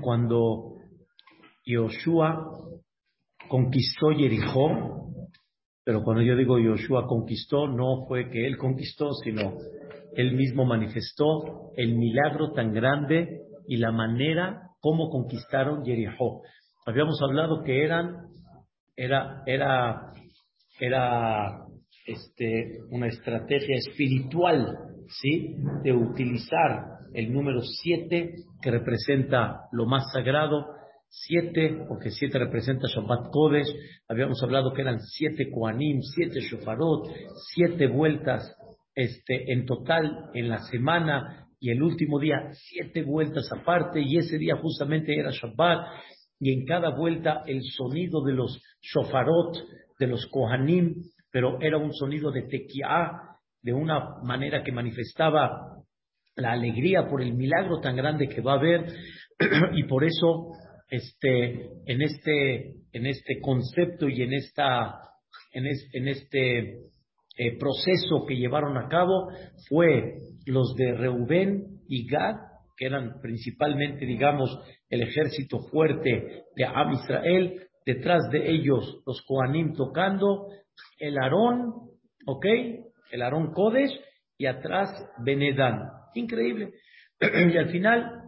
Cuando Yoshua conquistó Jericó, pero cuando yo digo Yoshua conquistó, no fue que él conquistó, sino él mismo manifestó el milagro tan grande y la manera como conquistaron Jericó. Habíamos hablado que eran, era, era, era este, una estrategia espiritual, ¿sí? De utilizar el número siete que representa lo más sagrado, siete, porque siete representa Shabbat Kodesh, habíamos hablado que eran siete Koanim, siete Shofarot, siete vueltas este, en total en la semana y el último día siete vueltas aparte y ese día justamente era Shabbat y en cada vuelta el sonido de los Shofarot, de los Kohanim, pero era un sonido de tequiá, de una manera que manifestaba la alegría por el milagro tan grande que va a haber y por eso este en este en este concepto y en esta en, este eh, proceso que llevaron a cabo fue los de Reubén y Gad que eran principalmente digamos el ejército fuerte de Am Israel detrás de ellos los Kohanim tocando el Aarón ¿ok? el Aarón Kodesh y atrás Benedán Increíble. y al final,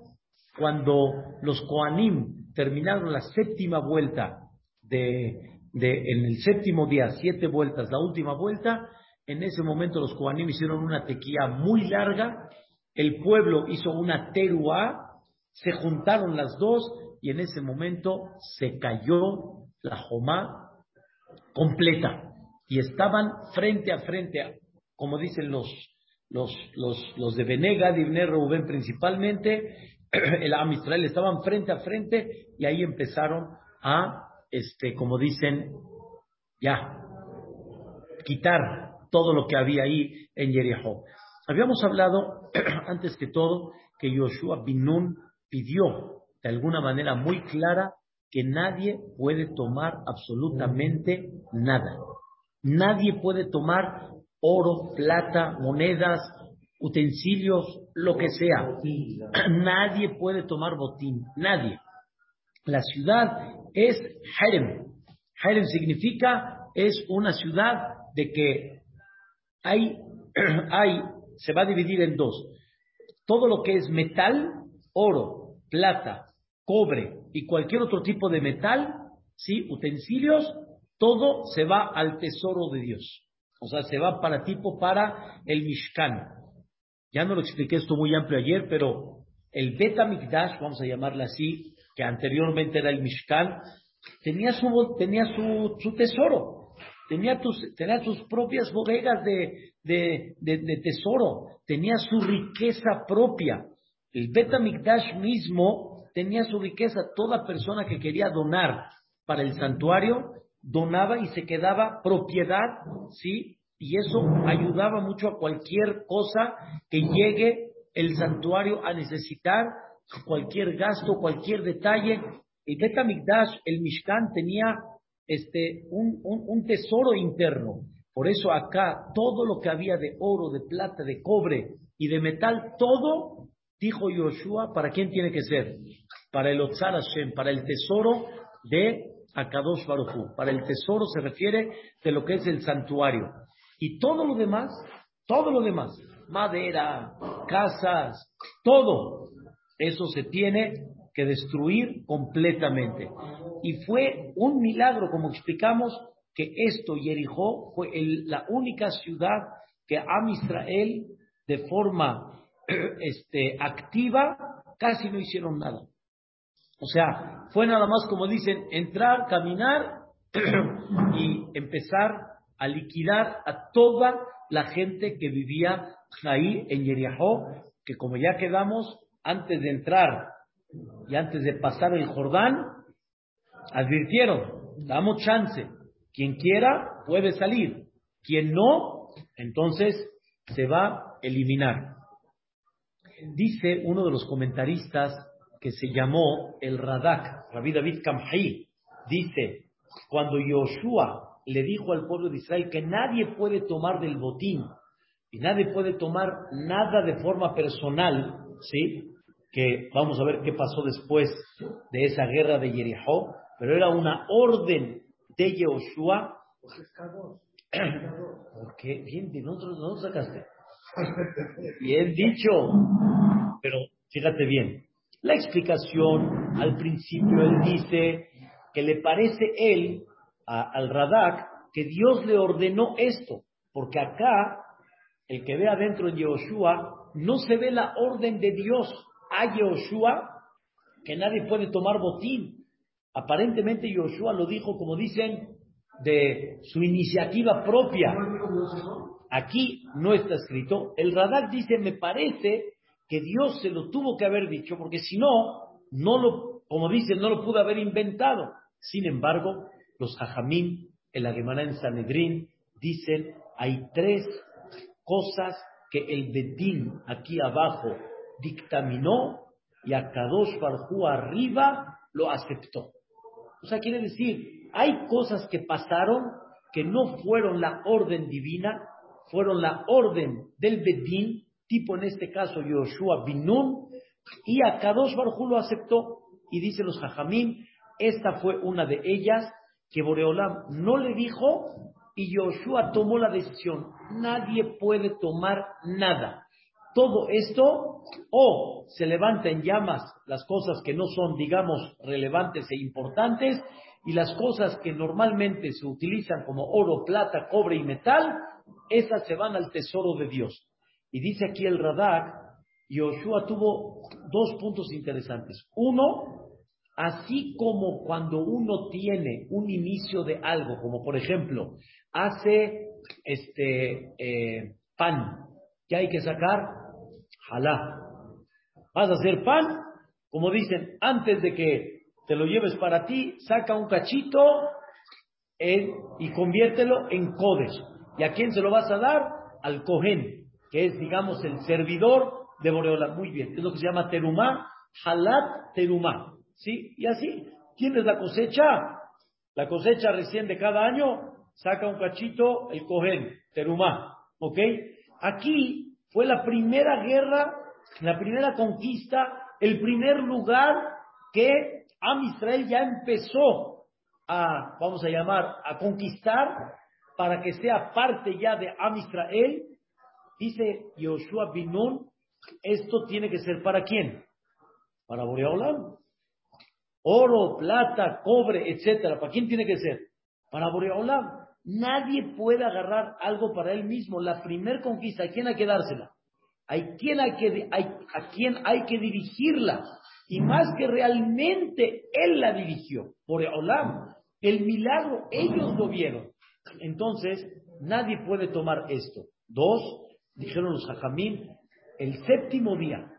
cuando los Koanim terminaron la séptima vuelta de, en el séptimo día, siete vueltas, la última vuelta, en ese momento los Koanim hicieron una tequía muy larga, el pueblo hizo una teruá, se juntaron las dos y en ese momento se cayó la Jomá completa y estaban frente a frente, como dicen los, los, los, los de Benega, Ibn Reuben principalmente, el Am estaban frente a frente y ahí empezaron a, este, como dicen, ya, quitar todo lo que había ahí en Jericó. Habíamos hablado, antes que todo, que Yoshua Binun pidió de alguna manera muy clara que nadie puede tomar absolutamente nada. Nadie puede tomar oro, plata, monedas, utensilios, lo que sea. Nadie puede tomar botín, nadie. La ciudad es Harem. Harem significa es una ciudad de que hay, hay, se va a dividir en dos. Todo lo que es metal, oro, plata, cobre y cualquier otro tipo de metal, sí, utensilios, todo se va al tesoro de Dios. O sea, se va para tipo para el Mishkan. Ya no lo expliqué esto muy amplio ayer, pero el Beta Mikdash, vamos a llamarla así, que anteriormente era el Mishkan, tenía su, tenía su, tesoro, tenía, tus, tenía sus propias bodegas de, de, de, tesoro, tenía su riqueza propia. El Beta Mikdash mismo tenía su riqueza. Toda persona que quería donar para el santuario donaba y se quedaba propiedad, ¿sí? Y eso ayudaba mucho a cualquier cosa que llegue el santuario a necesitar, cualquier gasto, cualquier detalle. El Betamikdash, el Mishkan, tenía este, un, un, tesoro interno. Por eso acá todo lo que había de oro, de plata, de cobre y de metal, todo, dijo Yoshua, ¿para quién tiene que ser? Para el Otzar Hashem, para el tesoro de a Kadosh Baruchu. Para el tesoro se refiere de lo que es el santuario. Y todo lo demás, todo lo demás, madera, casas, todo, eso se tiene que destruir completamente. Y fue un milagro, como explicamos, que esto, Jericó, fue la única ciudad que Am Israel, de forma este, activa, casi no hicieron nada. O sea, fue nada más como dicen, entrar, caminar y empezar a liquidar a toda la gente que vivía ahí en Yeriahó, que como ya quedamos, antes de entrar y antes de pasar el Jordán, advirtieron, damos chance, quien quiera puede salir, quien no, entonces se va a eliminar. Dice uno de los comentaristas que se llamó el Radak, Rabbi David Kamhai, dice, cuando Yoshua le dijo al pueblo de Israel que nadie puede tomar del botín y nadie puede tomar nada de forma personal, ¿sí? que vamos a ver qué pasó después de esa guerra de Jericó, pero era una orden de Yehoshua. qué? bien, ¿de dónde, dónde sacaste? Bien dicho, pero fíjate bien, la explicación al principio él dice que le parece él al Radak que Dios le ordenó esto, porque acá el que ve adentro en Yehoshua no se ve la orden de Dios a Yehoshua que nadie puede tomar botín. Aparentemente Yehoshua lo dijo, como dicen, de su iniciativa propia. Aquí no está escrito. El Radak dice, me parece que Dios se lo tuvo que haber dicho, porque si no, no lo, como dicen, no lo pudo haber inventado. Sin embargo, los hajamim, el Agemana en Sanedrín, dicen, hay tres cosas que el Bedín aquí abajo dictaminó y a Kadosh Barjú arriba lo aceptó. O sea, quiere decir, hay cosas que pasaron que no fueron la orden divina, fueron la orden del Bedín, tipo en este caso Yoshua Binun, y a Kadosh Barjú lo aceptó. Y dice los Jajamín, esta fue una de ellas que Boreolam no le dijo y Yoshua tomó la decisión. Nadie puede tomar nada. Todo esto o se levanta en llamas las cosas que no son, digamos, relevantes e importantes y las cosas que normalmente se utilizan como oro, plata, cobre y metal, esas se van al tesoro de Dios. Y dice aquí el Radak, Yoshua tuvo dos puntos interesantes. Uno, así como cuando uno tiene un inicio de algo, como por ejemplo, hace este eh, pan, que hay que sacar, jalá. Vas a hacer pan, como dicen, antes de que te lo lleves para ti, saca un cachito y conviértelo en codes. ¿Y a quién se lo vas a dar? Al cohen, que es, digamos, el servidor de Boreola. Muy bien, es lo que se llama terumá, halat terumá. ¿Sí? Y así, tienes la cosecha, la cosecha recién de cada año, saca un cachito el cohen, terumá. ¿Ok? Aquí fue la primera guerra, la primera conquista, el primer lugar que Am Israel ya empezó a, vamos a llamar, a conquistar para que sea parte ya de Am Israel. Dice Yoshua Binun, esto tiene que ser para quién? Para Boreolam. Oro, plata, cobre, etcétera. ¿Para quién tiene que ser? Para Boreolam. Nadie puede agarrar algo para él mismo. La primer conquista, ¿a quién hay que dársela? ¿A quién hay que, a quién hay que dirigirla? Y más que realmente él la dirigió. Por Olam, el milagro, ellos lo vieron. Entonces, nadie puede tomar esto. Dos, dijeron los hajamim, el séptimo día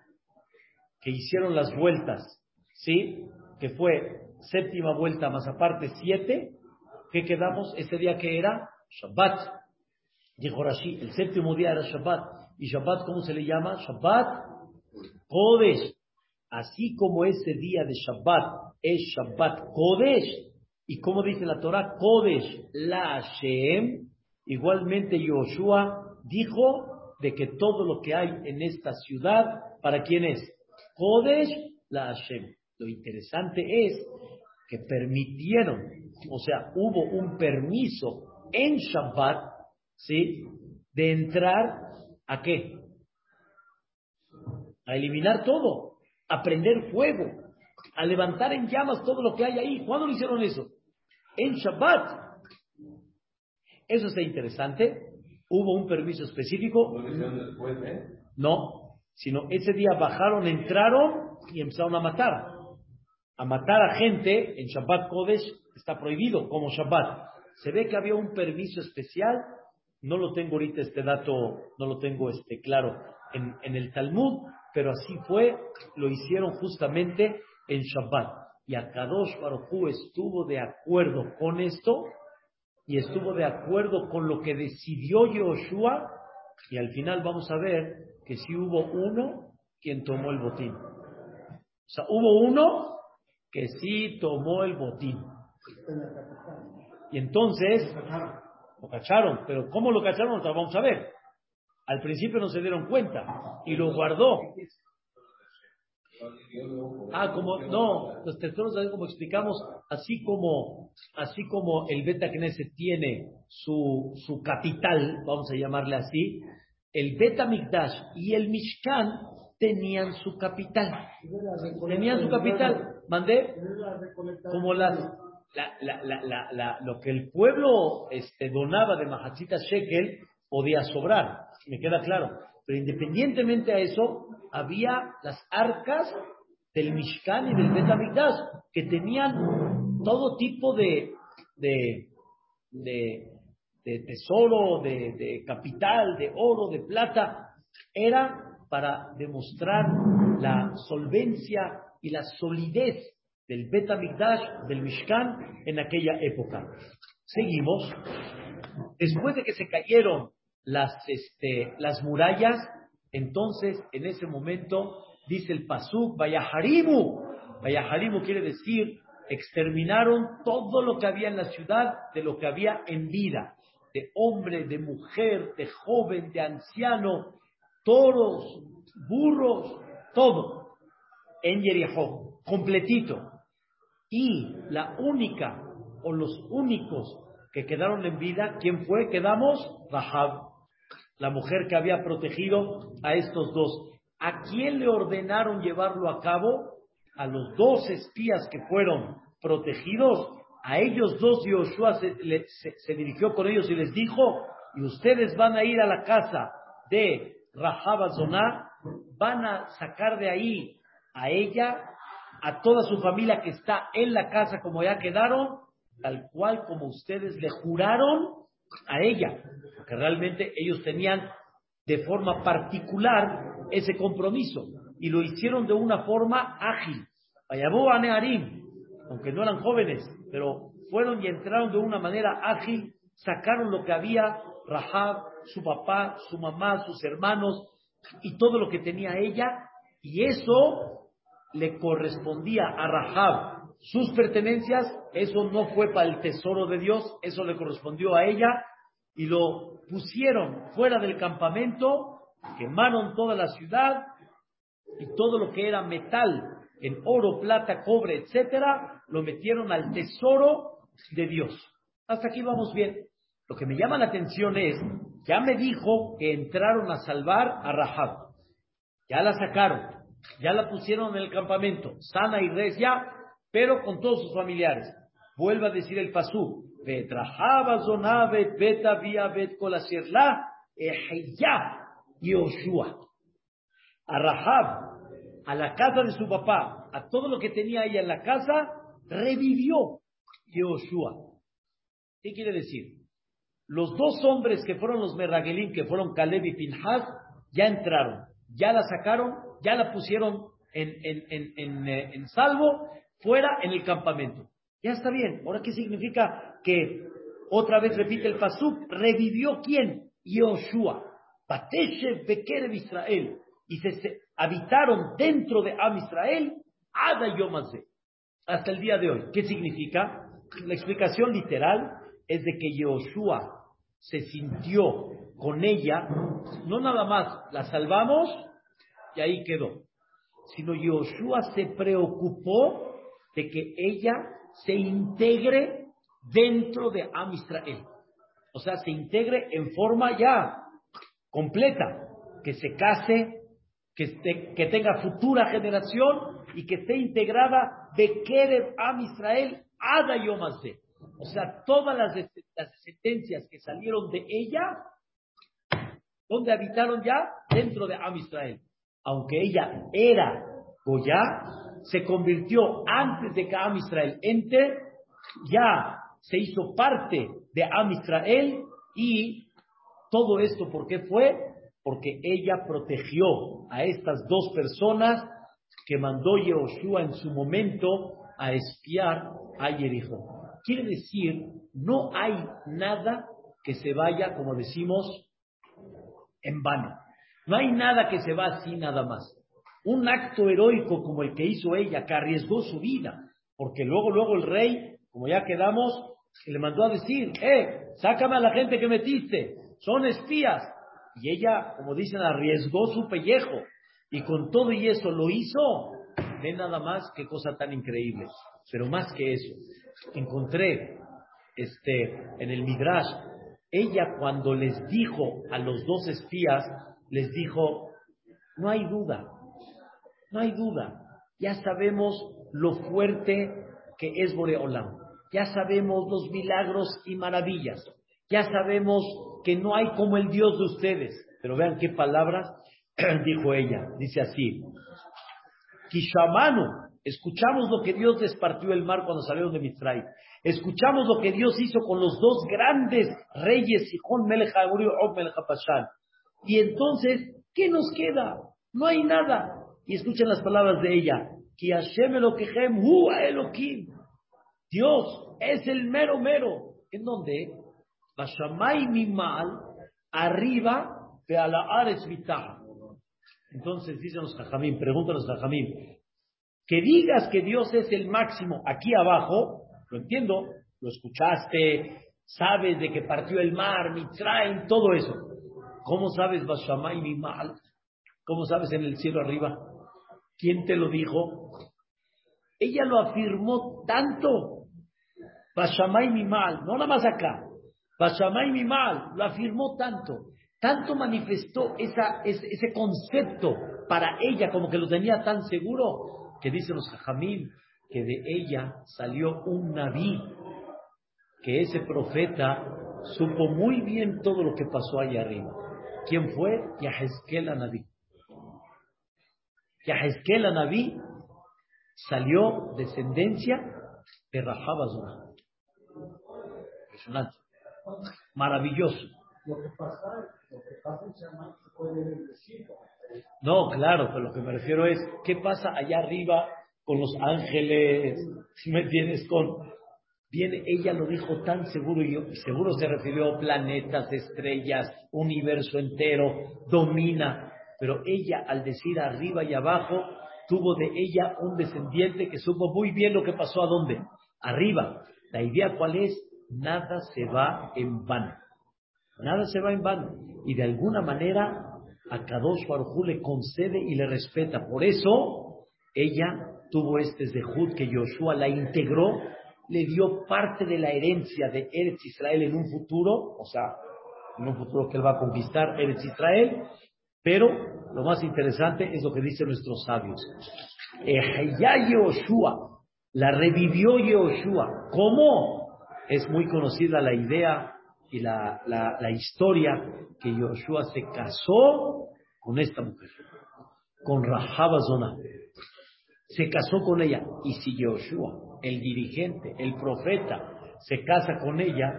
que hicieron las vueltas, ¿sí? Que fue séptima vuelta más aparte siete, ¿Qué quedamos? Ese día que era Shabbat. Dijo Rashi, el séptimo día era Shabbat. ¿Y Shabbat cómo se le llama? Shabbat Kodesh. Así como ese día de Shabbat es Shabbat Kodesh. Y como dice la Torah, Kodesh la Hashem. Igualmente Yoshua dijo de que todo lo que hay en esta ciudad, ¿para quién es? Kodesh la Hashem. Lo interesante es que permitieron, o sea, hubo un permiso en Shabbat, ¿sí? De entrar a qué? A eliminar todo, a prender fuego, a levantar en llamas todo lo que hay ahí. ¿Cuándo lo hicieron eso? En Shabbat. Eso está interesante. Hubo un permiso específico. No, sino ese día bajaron, entraron y empezaron a matar a matar a gente en Shabbat Kodesh está prohibido como Shabbat. Se ve que había un permiso especial, no lo tengo ahorita este dato, no lo tengo este claro en, en el Talmud, pero así fue, lo hicieron justamente en Shabbat. Y Akadosh Baruj estuvo de acuerdo con esto y estuvo de acuerdo con lo que decidió Yoshua y al final vamos a ver que si hubo uno quien tomó el botín. O sea, hubo uno que sí tomó el botín. Y entonces lo cacharon, pero ¿cómo lo cacharon? vamos a ver. Al principio no se dieron cuenta y lo guardó. Ah, como, no, los tesoros, como explicamos, así como, así como el Beta Knesset tiene su, su capital, vamos a llamarle así, el Beta Mikdash y el Mishkan tenían su capital. Tenían su capital. Mandé como las, la, la, la, lo que el pueblo este, donaba de Mahachita Shekel podía sobrar, me queda claro. Pero independientemente a eso, había las arcas del Mishkan y del Betamigdash que tenían todo tipo de, de, de, tesoro, de, capital, de oro, de plata. Era para demostrar la solvencia y la solidez del Betamigdash, del Mishkan en aquella época. Seguimos. Después de que se cayeron las, este, las murallas, entonces en ese momento dice el Pasuk, Vayaharimu. Vayaharimu quiere decir, exterminaron todo lo que había en la ciudad de lo que había en vida, de hombre, de mujer, de joven, de anciano, toros, burros, todo, en Jericó, completito. Y la única o los únicos que quedaron en vida, ¿quién fue? Quedamos Rahab la mujer que había protegido a estos dos. ¿A quién le ordenaron llevarlo a cabo? A los dos espías que fueron protegidos. A ellos dos Yoshua se, dirigió con ellos y les dijo, y ustedes van a ir a la casa de Rahab van a sacar de ahí a ella, a toda su familia que está en la casa como ya quedaron, tal cual como ustedes le juraron a ella, porque realmente ellos tenían de forma particular ese compromiso y lo hicieron de una forma ágil. a Nearim, aunque no eran jóvenes, pero fueron y entraron de una manera ágil, sacaron lo que había, Rahab, su papá, su mamá, sus hermanos y todo lo que tenía ella, y eso le correspondía a Rahab sus pertenencias, eso no fue para el tesoro de Dios, eso le correspondió a ella y lo pusieron fuera del campamento, quemaron toda la ciudad y todo lo que era metal, en oro, plata, cobre, etcétera, lo metieron al tesoro de Dios. Hasta aquí vamos bien. Lo que me llama la atención es, ya me dijo que entraron a salvar a Rahab. Ya la sacaron, ya la pusieron en el campamento, sana y recia, pero con todos sus familiares. Vuelve a decir el pasú. A Rahab, a la casa de su papá, a todo lo que tenía ella en la casa, revivió Yoshua. ¿Qué quiere decir? Los dos hombres que fueron los Merragelim, que fueron Caleb y Pinhas, ya entraron, ya la sacaron, ya la pusieron en, en, en, en salvo fuera en el campamento. Ya está bien. Ahora, ¿qué significa que otra vez repite el Pasuk? ¿Revivió quién? Yoshua. Pateshe Bekerev Israel. Y se, habitaron dentro de Am Israel Ada Yomazé. Hasta el día de hoy. ¿Qué significa? La explicación literal es de que Yoshua se sintió con ella, no nada más la salvamos y ahí quedó, sino Yoshua se preocupó de que ella se integre dentro de Am Israel. O sea, se integre en forma ya completa, que se case, que, que tenga futura generación y que esté integrada de Kerev Am Israel Ada Yomazé. O sea, todas las, las sentencias que salieron de ella, donde habitaron ya? Dentro de Am Israel. Aunque ella era Goya, se convirtió antes de que Am Israel entre, ya se hizo parte de Am Israel y todo esto, ¿por qué fue? Porque ella protegió a estas dos personas que mandó Yehoshua en su momento a espiar a Jericó. Quiere decir, no hay nada que se vaya, como decimos, en vano. No hay nada que se va así nada más un acto heroico como el que hizo ella, que arriesgó su vida, porque luego, luego el rey, como ya quedamos, le mandó a decir, eh, sácame a la gente que metiste, son espías. Y ella, como dicen, arriesgó su pellejo, y con todo y eso lo hizo, Ve nada más qué cosa tan increíble. Pero más que eso, encontré este, en el Midrash, ella cuando les dijo a los dos espías, les dijo, no hay duda, no hay duda, ya sabemos lo fuerte que es Boreolam, ya sabemos los milagros y maravillas, ya sabemos que no hay como el Dios de ustedes, pero vean qué palabras dijo ella, dice así, Kishamanu, escuchamos lo que Dios les partió el mar cuando salieron de Mitzray, escuchamos lo que Dios hizo con los dos grandes reyes, Sihon Melech y Og Melech y entonces, ¿qué nos queda? No hay nada. Y escuchen las palabras de ella, Ki Hashem Elokehem Hu Elohim. Dios es el mero mero. ¿En dónde? Bashamay Mimal, arriba, de Ares entonces dicen los jajamín, preguntan los que digas que Dios es el máximo aquí abajo, lo entiendo, lo escuchaste, sabes de que partió el mar, Mitzrayim, todo eso. ¿Cómo sabes Bashamay mi mal? ¿Cómo sabes en el cielo arriba? ¿Quién te lo dijo? Ella lo afirmó tanto. Bashamay mi mal, no nada más acá. Bashamay mi mal, lo afirmó tanto tanto manifestó ese, concepto para ella, como que lo tenía tan seguro, que dicen los jajamín, que de ella salió un naví, que ese profeta supo muy bien todo lo que pasó ahí arriba. ¿Quién fue? Yahezkel Naví. Yahezkel Naví salió descendencia de Rahabazura. Impresionante. Maravilloso. Lo que pasa, lo que pasa puede No, claro, pero lo que me refiero es, ¿qué pasa allá arriba con los ángeles? Si me entiendes, con... Viene, ella lo dijo tan seguro, y seguro se refirió a planetas, estrellas, universo entero, domina, pero ella al decir arriba y abajo, tuvo de ella un descendiente que supo muy bien lo que pasó a dónde, arriba. La idea cuál es, nada se va en vano. Nada se va en vano. Y de alguna manera a Kadosh Baruj le concede y le respeta. Por eso ella tuvo este zehut que Joshua la integró, le dio parte de la herencia de Eretz Israel en un futuro, o sea, en un futuro que él va a conquistar Eretz Israel, pero lo más interesante es lo que dicen nuestros sabios. Ya Yoshua, la revivió Yoshua. ¿Cómo? Es muy conocida la idea y la, la, historia que Yoshua se casó con esta mujer, con Rahab Zona. Se casó con ella. Y si Yoshua, el dirigente, el profeta, se casa con ella,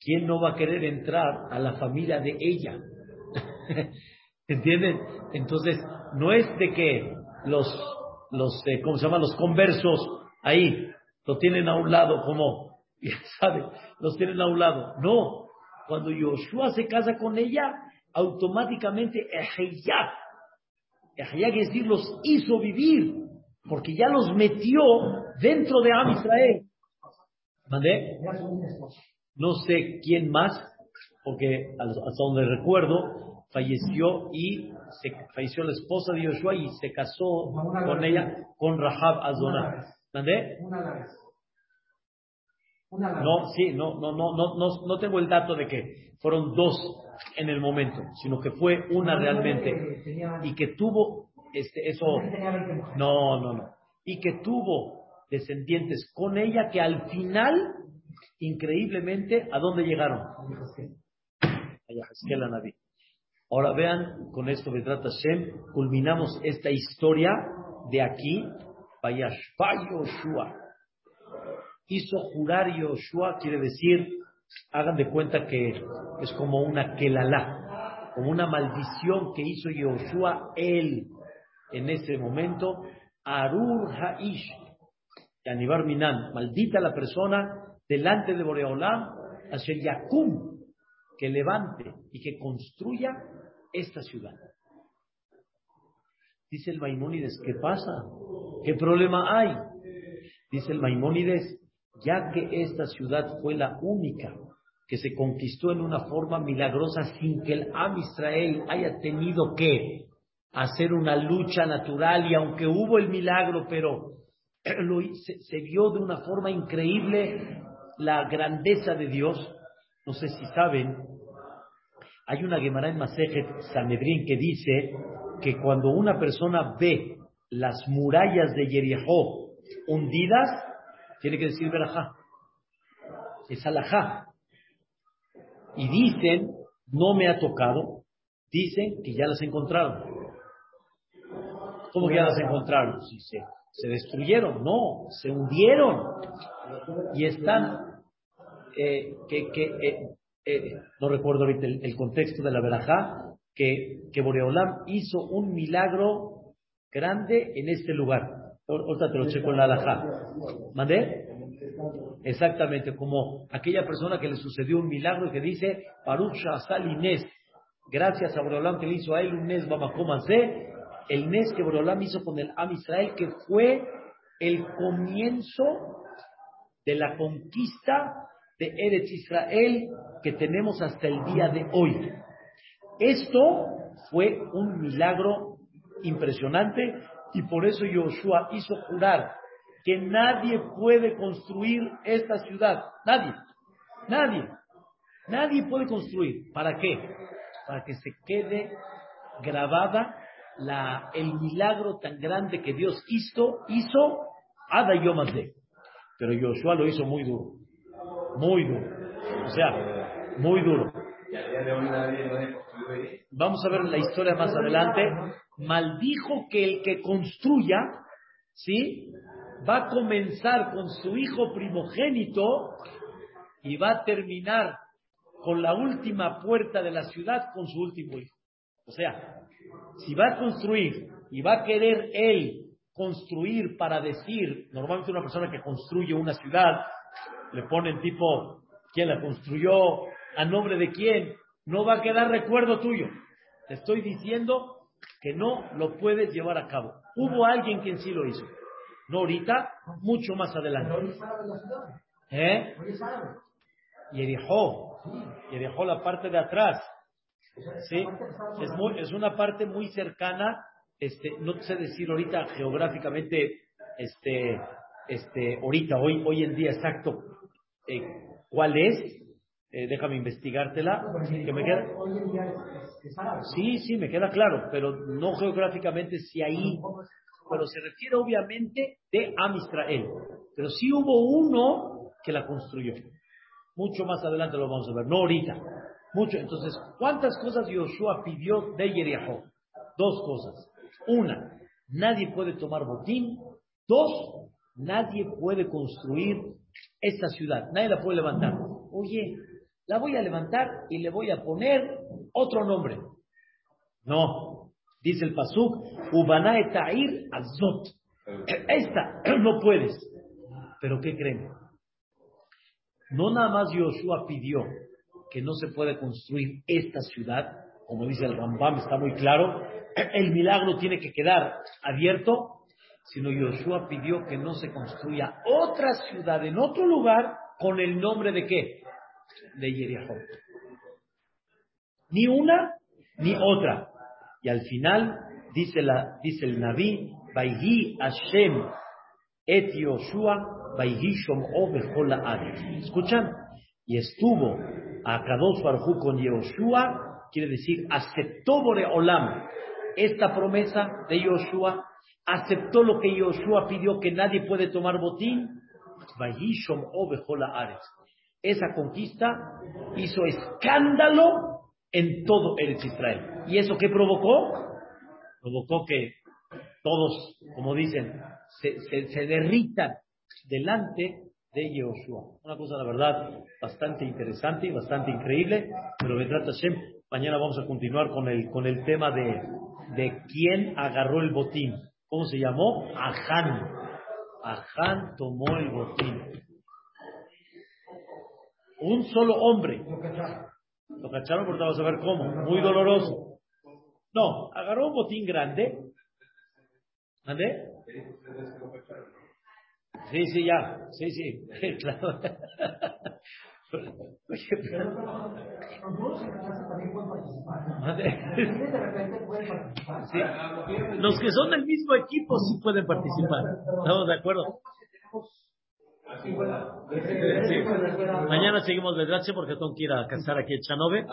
¿quién no va a querer entrar a la familia de ella? ¿Entienden? Entonces, no es de que los, los eh, ¿cómo se llama? Los conversos ahí lo tienen a un lado como ya sabe, los tienen a un lado. No, cuando Yoshua se casa con ella, automáticamente Ejeyat, Ejeyat es decir, los hizo vivir, porque ya los metió dentro de Am Israel. ¿Mandé? No sé quién más, porque hasta donde recuerdo, falleció y se, falleció la esposa de Yoshua y se casó con ella, con Rahab Azona. ¿Mandé? Una vez. No, sí, no, no, no, no, no, no tengo el dato de que fueron dos en el momento, sino que fue una realmente y que tuvo este eso no, no, no, y que tuvo descendientes con ella que al final increíblemente a dónde llegaron? la Naví. Ahora vean, con esto trata Hashem, culminamos esta historia de aquí, Yoshua. Hizo jurar Yoshua, quiere decir, hagan de cuenta que es como una kelalá, como una maldición que hizo Yoshua él en ese momento, Arur Haish, Yanibar Minan, maldita la persona delante de Boreolam, hacia Yakum, que levante y que construya esta ciudad. Dice el Maimónides, ¿qué pasa? ¿Qué problema hay? Dice el Maimónides, ya que esta ciudad fue la única que se conquistó en una forma milagrosa sin que el Am Israel haya tenido que hacer una lucha natural y aunque hubo el milagro, pero se, vio de una forma increíble la grandeza de Dios. No sé si saben, hay una Gemara en Masejet Sanedrín que dice que cuando una persona ve las murallas de Jericó hundidas, tiene que decir verajá. Es alajá. Y dicen, no me ha tocado, dicen que ya las encontraron. ¿Cómo que ya las encontraron? Sí, sí. Se destruyeron, no, se hundieron. Y están, eh, que, que eh, eh, no recuerdo ahorita el, contexto de la verajá, que, que Boreolam hizo un milagro grande en este lugar. Ahorita te lo checo en la alajá. ¿Mandé? Exactamente, como aquella persona que le sucedió un milagro que dice, Parusha Salinés, gracias a Boreolam que le hizo a él un Nes Bamakomase, el Nes que Boreolam hizo con el Am Israel, que fue el comienzo de la conquista de Eretz Israel que tenemos hasta el día de hoy. Esto fue un milagro impresionante y por eso Joshua hizo jurar que nadie puede construir esta ciudad. Nadie. Nadie. Nadie puede construir. ¿Para qué? Para que se quede grabada la, el milagro tan grande que Dios hizo, hizo Ada de. Pero Joshua lo hizo muy duro. Muy duro. O sea, muy duro. Vamos a ver la historia más adelante. Maldijo que el que construya, ¿sí? Va a comenzar con su hijo primogénito y va a terminar con la última puerta de la ciudad con su último hijo. O sea, si va a construir y va a querer él construir para decir, normalmente una persona que construye una ciudad, le ponen tipo, ¿quién la construyó? ¿A nombre de quién? No va a quedar recuerdo tuyo. Te estoy diciendo que no lo puedes llevar a cabo. Hubo alguien quien sí lo hizo. No ahorita, mucho más adelante. ¿Eh? Y dejó, y dejó la parte de atrás. Sí, es, muy, es una parte muy cercana. Este, no sé decir ahorita geográficamente, este, este, ahorita, hoy, hoy en día exacto, eh, cuál es. Eh, déjame investigártela. Que me queda... Sí, sí, me queda claro, pero no geográficamente si ahí, pero se refiere obviamente de Am Israel. Pero sí hubo uno que la construyó. Mucho más adelante lo vamos a ver, no ahorita. Mucho. Entonces, ¿cuántas cosas Yoshua pidió de Yeriahó? Dos cosas. Una, nadie puede tomar botín. Dos, nadie puede construir esta ciudad. Nadie la puede levantar. Oye, la voy a levantar y le voy a poner otro nombre. No, dice el Pasuk, Ubanae Ta'ir Azot. Esta no puedes. Pero ¿qué creen? No nada más Yoshua pidió que no se puede construir esta ciudad, como dice el Rambam, está muy claro, el milagro tiene que quedar abierto, sino Yoshua pidió que no se construya otra ciudad en otro lugar con el nombre de qué? De Jericó. Ni una ni otra. Y al final dice, la, dice el Naví, Baihi Hashem et Yoshua, Shom'o ¿Escuchan? Y estuvo a Kadosh Barjú con Yehoshua, quiere decir, aceptó Boreolam esta promesa de Yehoshua, aceptó lo que Yehoshua pidió que nadie puede tomar botín, esa conquista hizo escándalo en todo Eretz Israel. ¿Y eso qué provocó? Provocó que todos, como dicen, se, derritan delante de Yehoshua. Una cosa, la verdad, bastante interesante y bastante increíble, pero me trata Hashem. Mañana vamos a continuar con el, con el tema de, de quién agarró el botín. ¿Cómo se llamó? Aján. Aján tomó el botín. Un solo hombre. Lo cacharon porque vamos a ver cómo. Muy doloroso. No, agarró un botín grande. ¿Ande? Sí, sí, ya. Sí, sí. Claro. Los que son del mismo equipo sí pueden participar. ¿Estamos de acuerdo? Mañana seguimos de gracia porque tengo que ir a casar aquí en Chanove.